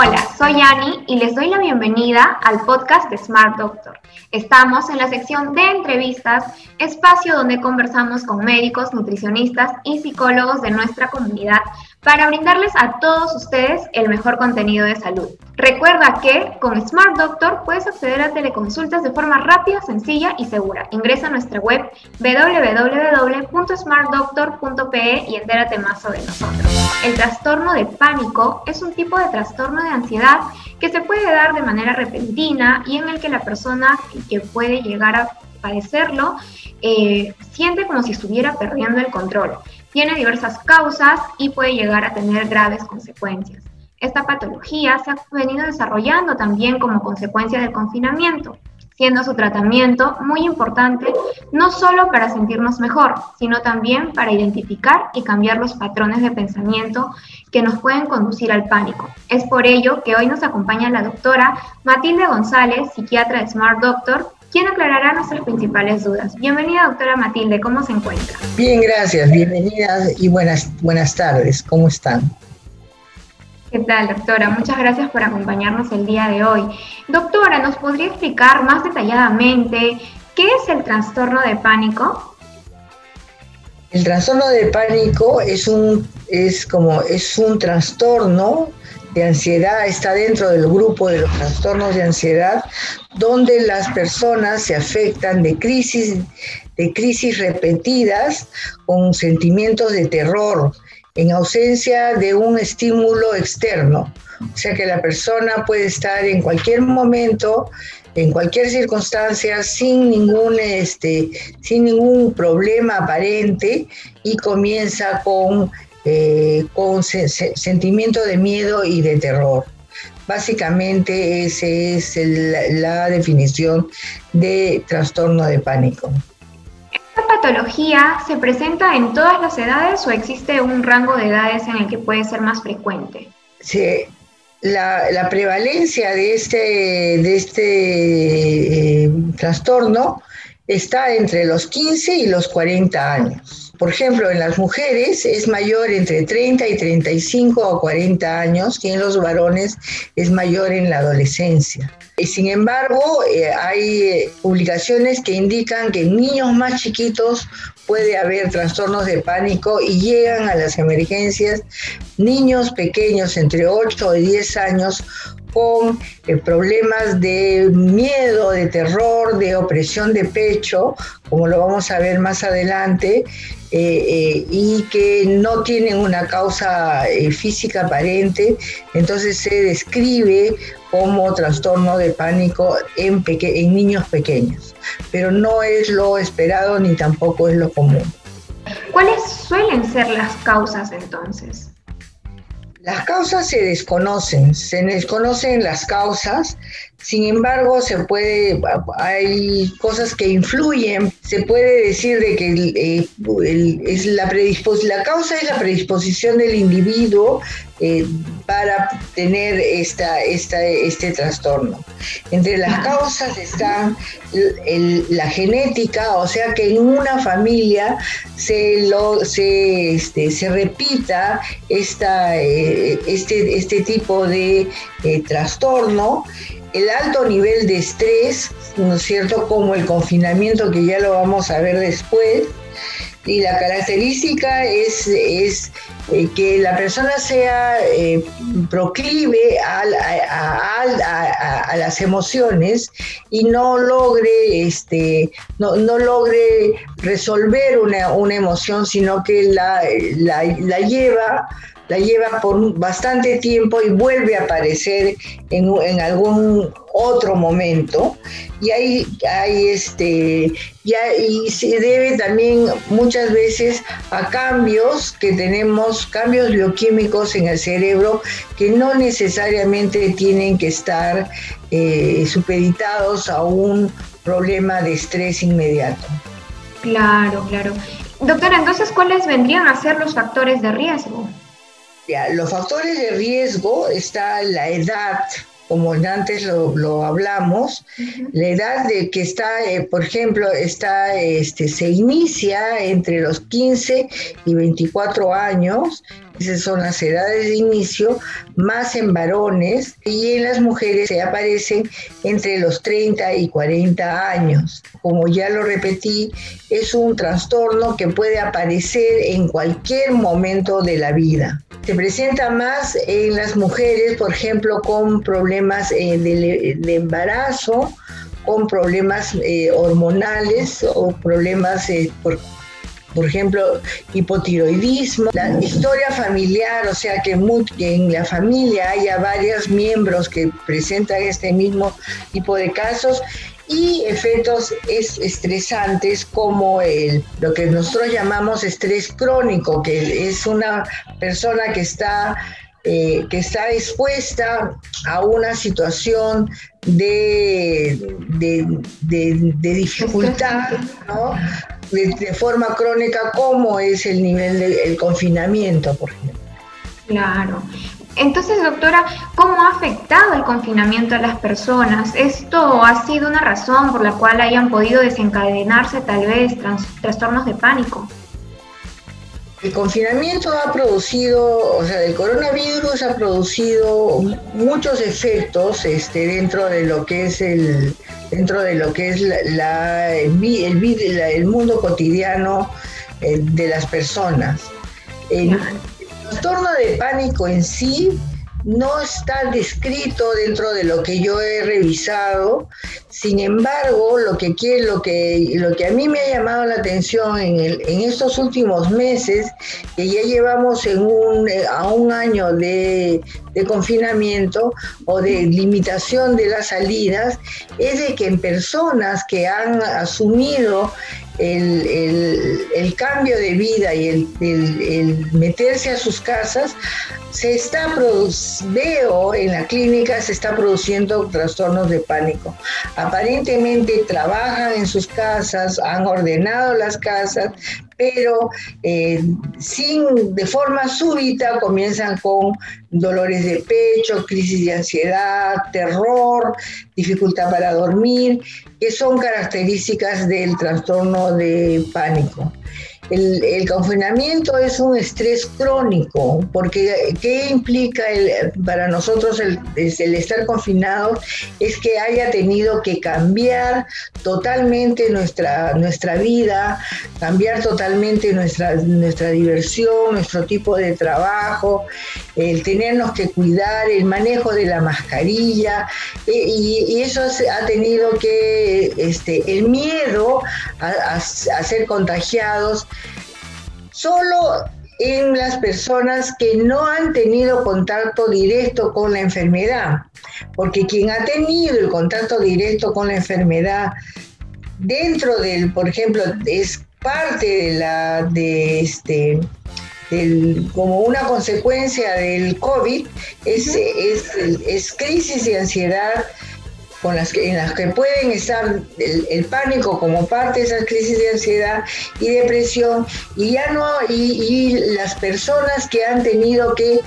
Hola, soy Ani y les doy la bienvenida al podcast de Smart Doctor. Estamos en la sección de entrevistas, espacio donde conversamos con médicos, nutricionistas y psicólogos de nuestra comunidad para brindarles a todos ustedes el mejor contenido de salud. Recuerda que con Smart Doctor puedes acceder a teleconsultas de forma rápida, sencilla y segura. Ingresa a nuestra web www.smartdoctor.pe y entérate más sobre nosotros. El trastorno de pánico es un tipo de trastorno de ansiedad que se puede dar de manera repentina y en el que la persona que puede llegar a padecerlo eh, siente como si estuviera perdiendo el control. Tiene diversas causas y puede llegar a tener graves consecuencias. Esta patología se ha venido desarrollando también como consecuencia del confinamiento, siendo su tratamiento muy importante no solo para sentirnos mejor, sino también para identificar y cambiar los patrones de pensamiento que nos pueden conducir al pánico. Es por ello que hoy nos acompaña la doctora Matilde González, psiquiatra de Smart Doctor, quien aclarará nuestras principales dudas. Bienvenida, doctora Matilde, ¿cómo se encuentra? Bien, gracias, bienvenida y buenas, buenas tardes, ¿cómo están? ¿Qué tal, doctora? Muchas gracias por acompañarnos el día de hoy. Doctora, ¿nos podría explicar más detalladamente qué es el trastorno de pánico? El trastorno de pánico es un, es como, es un trastorno de ansiedad, está dentro del grupo de los trastornos de ansiedad, donde las personas se afectan de crisis, de crisis repetidas con sentimientos de terror, en ausencia de un estímulo externo. O sea que la persona puede estar en cualquier momento, en cualquier circunstancia, sin ningún, este, sin ningún problema aparente y comienza con eh, con sentimiento de miedo y de terror. Básicamente esa es la definición de trastorno de pánico. ¿Esta patología se presenta en todas las edades o existe un rango de edades en el que puede ser más frecuente? Sí, la, prevalencia de este, de este eh, trastorno está entre los 15 y los 40 años. Por ejemplo, en las mujeres es mayor entre 30 y 35 o 40 años, y en los varones es mayor en la adolescencia. Sin embargo, eh, hay eh, publicaciones que indican que en niños más chiquitos puede haber trastornos de pánico y llegan a las emergencias niños pequeños entre 8 y 10 años con eh, problemas de miedo, de terror, de opresión de pecho, como lo vamos a ver más adelante, eh, eh, y que no tienen una causa física aparente, entonces se describe como trastorno de pánico en, en niños pequeños, pero no es lo esperado ni tampoco es lo común. ¿Cuáles suelen ser las causas entonces? Las causas se desconocen, se desconocen las causas, sin embargo se puede, hay cosas que influyen, se puede decir de que eh, es la, la causa es la predisposición del individuo eh, para tener esta, esta, este trastorno. Entre las causas están la genética, o sea que en una familia se, lo, se, este, se repita esta, eh, este, este tipo de trastorno el alto nivel de estrés, ¿no es cierto? Como el confinamiento que ya lo vamos a ver después, y la característica es, es eh, que la persona sea eh, proclive a, a, las emociones y no logre, este, no, no logre resolver una, una, emoción, sino que la, la, la lleva la lleva por bastante tiempo y vuelve a aparecer en, en algún otro momento. Y ahí hay este ya y se debe también muchas veces a cambios que tenemos cambios bioquímicos en el cerebro que no necesariamente tienen que estar eh, supeditados a un problema de estrés inmediato. Claro claro. Doctora entonces cuáles vendrían a ser los factores de riesgo los factores de riesgo está la edad, como antes lo, hablamos, la edad de que está, eh, por ejemplo, está, este, se inicia entre los 15 y 24 años, esas son las edades de inicio, más en varones y en las mujeres se aparecen entre los 30 y 40 años. Como ya lo repetí, es un trastorno que puede aparecer en cualquier momento de la vida. Se presenta más en las mujeres, por ejemplo, con problemas eh, de, embarazo, con problemas eh, hormonales o problemas eh, por ejemplo, hipotiroidismo, la historia familiar, o sea que, en la familia haya varios miembros que presentan este mismo tipo de casos y efectos estresantes como el, lo que nosotros llamamos estrés crónico, que es una persona que está, eh, que está expuesta a una situación de, de, dificultad, ¿no? De, forma crónica como es el nivel del confinamiento, por ejemplo. Claro. Entonces, doctora, ¿cómo ha afectado el confinamiento a las personas? ¿Esto ha sido una razón por la cual hayan podido desencadenarse tal vez trastornos de pánico? El confinamiento ha producido, o sea, el coronavirus ha producido muchos efectos este, dentro de lo que es el, dentro de lo que es la, el, mundo cotidiano eh, de las personas. El, trastorno de pánico en sí no está descrito dentro de lo que yo he revisado. Sin embargo, lo que, lo que, lo que a mí me ha llamado la atención en, en estos últimos meses, que ya llevamos en un, a un año de, de confinamiento o de limitación de las salidas, es de que en personas que han asumido el, cambio de vida y el, meterse a sus casas, se está veo en la clínica se está produciendo trastornos de pánico. Aparentemente trabajan en sus casas, han ordenado las casas, pero eh, sin, de forma súbita comienzan con dolores de pecho, crisis de ansiedad, terror, dificultad para dormir, que son características del trastorno de pánico. El, confinamiento es un estrés crónico, porque ¿qué implica para nosotros el, estar confinados? Es que haya tenido que cambiar totalmente nuestra, nuestra vida, cambiar totalmente nuestra, nuestra diversión, nuestro tipo de trabajo, el tenernos que cuidar, el manejo de la mascarilla, eh, y, eso ha tenido que, este, el miedo a ser contagiados, solo en las personas que no han tenido contacto directo con la enfermedad, porque quien ha tenido el contacto directo con la enfermedad dentro del, por ejemplo, es parte de la de este como una consecuencia del COVID, es, es, es crisis de ansiedad, con las que, en las que pueden estar el, pánico como parte de esas crisis de ansiedad y depresión y ya no y, las personas que han tenido que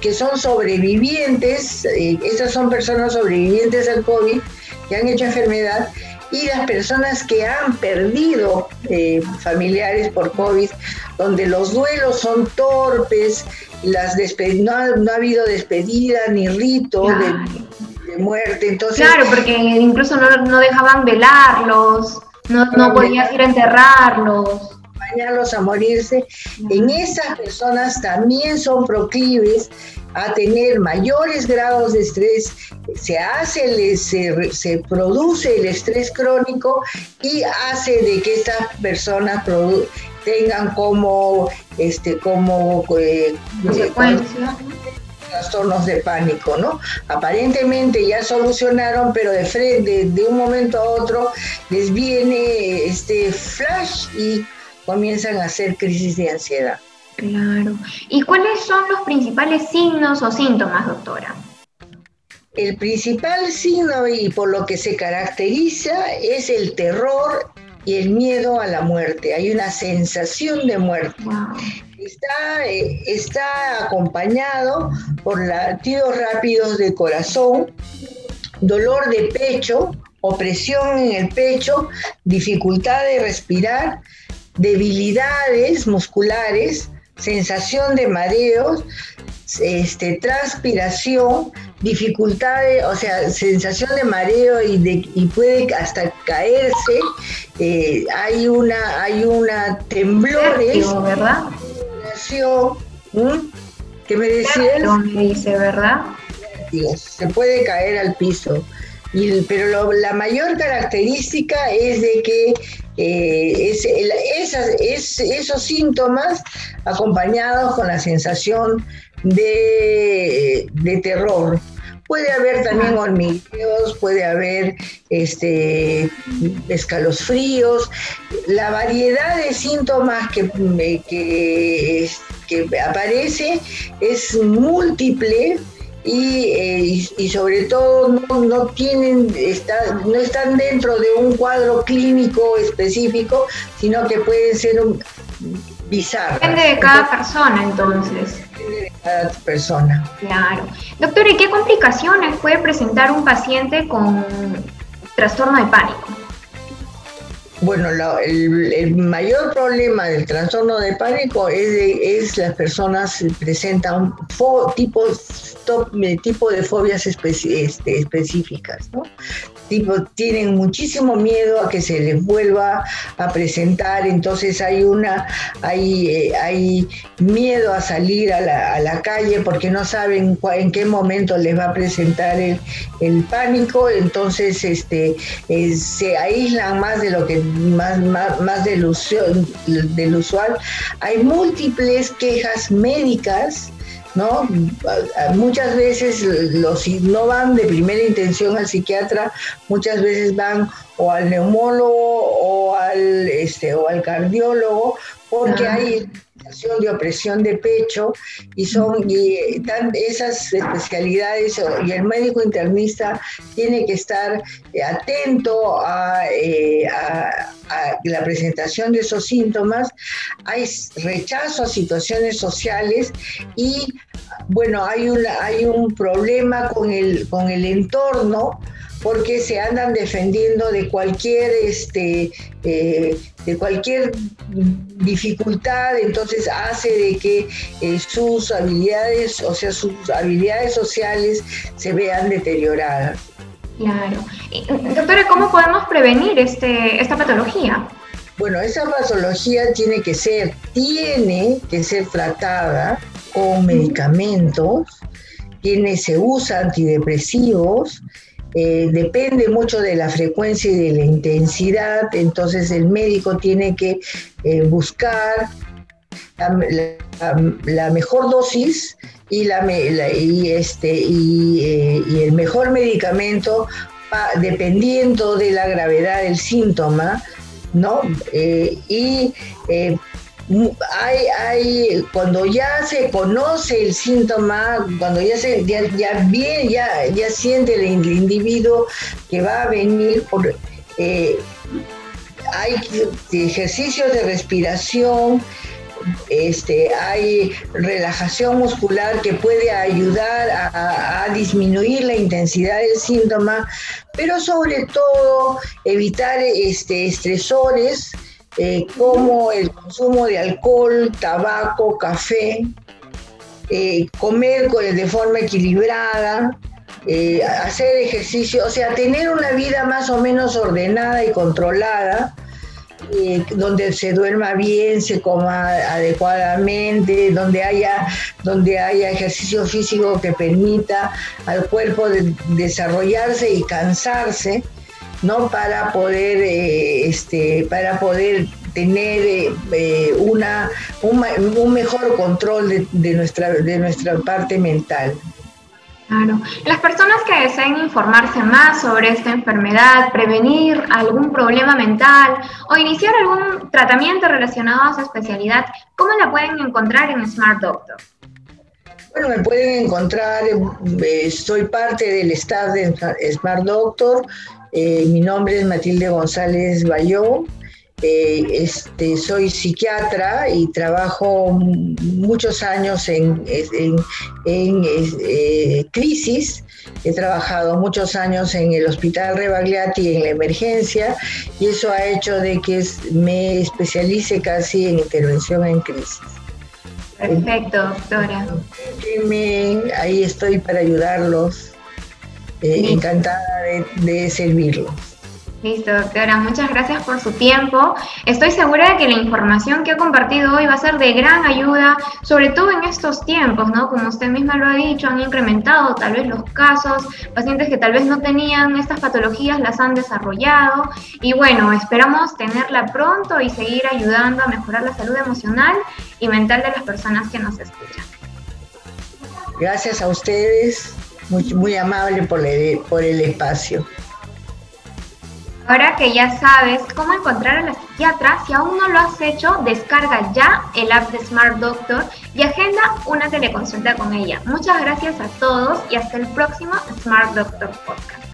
que son sobrevivientes eh, estas son personas sobrevivientes al covid que han hecho enfermedad y las personas que han perdido eh, familiares por COVID, donde los duelos son torpes, las no, ha, no ha habido despedida ni rito de, muerte. Entonces, claro, porque incluso no, dejaban velarlos, no, no podías ir a enterrarlos acompañarlos a morirse, en esas personas también son proclives a tener mayores grados de estrés, se hace, se, se produce el estrés crónico y hace de que estas personas tengan como, este, como eh, consecuencia trastornos de pánico, ¿no? Aparentemente ya solucionaron, pero de frente, de un momento a otro, les viene este flash y comienzan a hacer crisis de ansiedad. Claro. ¿Y cuáles son los principales signos o síntomas, doctora? El principal signo y por lo que se caracteriza es el terror y el miedo a la muerte. Hay una sensación de muerte. Está, eh, está acompañado por latidos rápidos de corazón, dolor de pecho, opresión en el pecho, dificultad de respirar, debilidades musculares, sensación de mareos, este, transpiración, dificultades, o sea, sensación de mareo y, de, y puede hasta caerse. Eh, hay una, hay una temblores, ¿verdad? ¿Qué me decías? me dice, ¿verdad? Se puede caer al piso. Y, pero la mayor característica es de que eh, es, es, esos síntomas acompañados con la sensación de, terror. Puede haber también hormigueos, puede haber este, escalofríos, la variedad de síntomas que, que, que aparece es múltiple y, eh, sobre todo no, tienen, no están dentro de un cuadro clínico específico, sino que pueden ser un, bizarras. Depende de cada persona entonces. Depende de cada persona. Claro. Doctor, ¿y qué complicaciones puede presentar un paciente con trastorno de pánico? Bueno, el, mayor problema del trastorno de pánico es, de, es las personas presentan tipos, tipo de fobias este, específicas. Tipo, tienen muchísimo miedo a que se les vuelva a presentar, entonces hay una, hay, eh, hay miedo a salir a la, calle porque no saben en qué momento les va a presentar el, pánico, entonces este, eh, se aíslan más de lo que más, más, del, usual. Hay múltiples quejas médicas ¿no? Muchas veces los no van de primera intención al psiquiatra, muchas veces van o al neumólogo o al este o al cardiólogo porque hay de opresión de pecho y son y esas especialidades y el médico internista tiene que estar atento eh, a, la presentación de esos síntomas. Hay rechazo a situaciones sociales y bueno, hay, hay un problema con el, con el entorno porque se andan defendiendo de cualquier este eh, de cualquier dificultad entonces hace de que eh, sus habilidades o sea sus habilidades sociales se vean deterioradas. Claro. Doctora cómo podemos prevenir este esta patología bueno esa patología tiene que ser tiene que ser tratada medicamentos tiene se usa antidepresivos eh, depende mucho de la frecuencia y de la intensidad, entonces el médico tiene que eh, buscar la, mejor dosis y, la, y, este, eh, y, el mejor medicamento dependiendo de la gravedad del síntoma, ¿no? y hay, hay, cuando ya se conoce el síntoma, cuando ya se, ya, bien, ya, ya siente el, individuo que va a venir por, eh, hay ejercicios de respiración, este, hay relajación muscular que puede ayudar a, a, disminuir la intensidad del síntoma, pero sobre todo evitar este, estresores eh, como el consumo de alcohol, tabaco, café, eh, comer de forma equilibrada, eh, hacer ejercicio, o sea, tener una vida más o menos ordenada y controlada, donde se duerma bien, se coma adecuadamente, donde haya, donde haya ejercicio físico que permita al cuerpo desarrollarse y cansarse ¿no? Para poder, eh, este, para poder tener eh, eh, una, un, mejor control de, nuestra, de nuestra parte mental. Claro. Las personas que deseen informarse más sobre esta enfermedad, prevenir algún problema mental o iniciar algún tratamiento relacionado a su especialidad, ¿cómo la pueden encontrar en Smart Doctor? Bueno, me pueden encontrar, soy parte del staff de Smart Doctor, eh, mi nombre es Matilde González Bayó Eh, este, soy psiquiatra y trabajo muchos años en, en, eh, crisis. He trabajado muchos años en el Hospital Rebagliati en la emergencia y eso ha hecho de que me especialice casi en intervención en crisis. Perfecto, doctora. ahí estoy para ayudarlos. Eh, encantada de, de servirlos. Listo, doctora. Muchas gracias por su tiempo. Estoy segura de que la información que ha compartido hoy va a ser de gran ayuda, sobre todo en estos tiempos, ¿no? Como usted misma lo ha dicho, han incrementado tal vez los casos, pacientes que tal vez no tenían estas patologías las han desarrollado. Y bueno, esperamos tenerla pronto y seguir ayudando a mejorar la salud emocional y mental de las personas que nos escuchan. Gracias a ustedes, muy, muy amable por por el espacio. Ahora que ya sabes cómo encontrar a la psiquiatra, si aún no lo has hecho, descarga ya el app de Smart Doctor y agenda una teleconsulta con ella. Muchas gracias a todos y hasta el próximo Smart Doctor Podcast.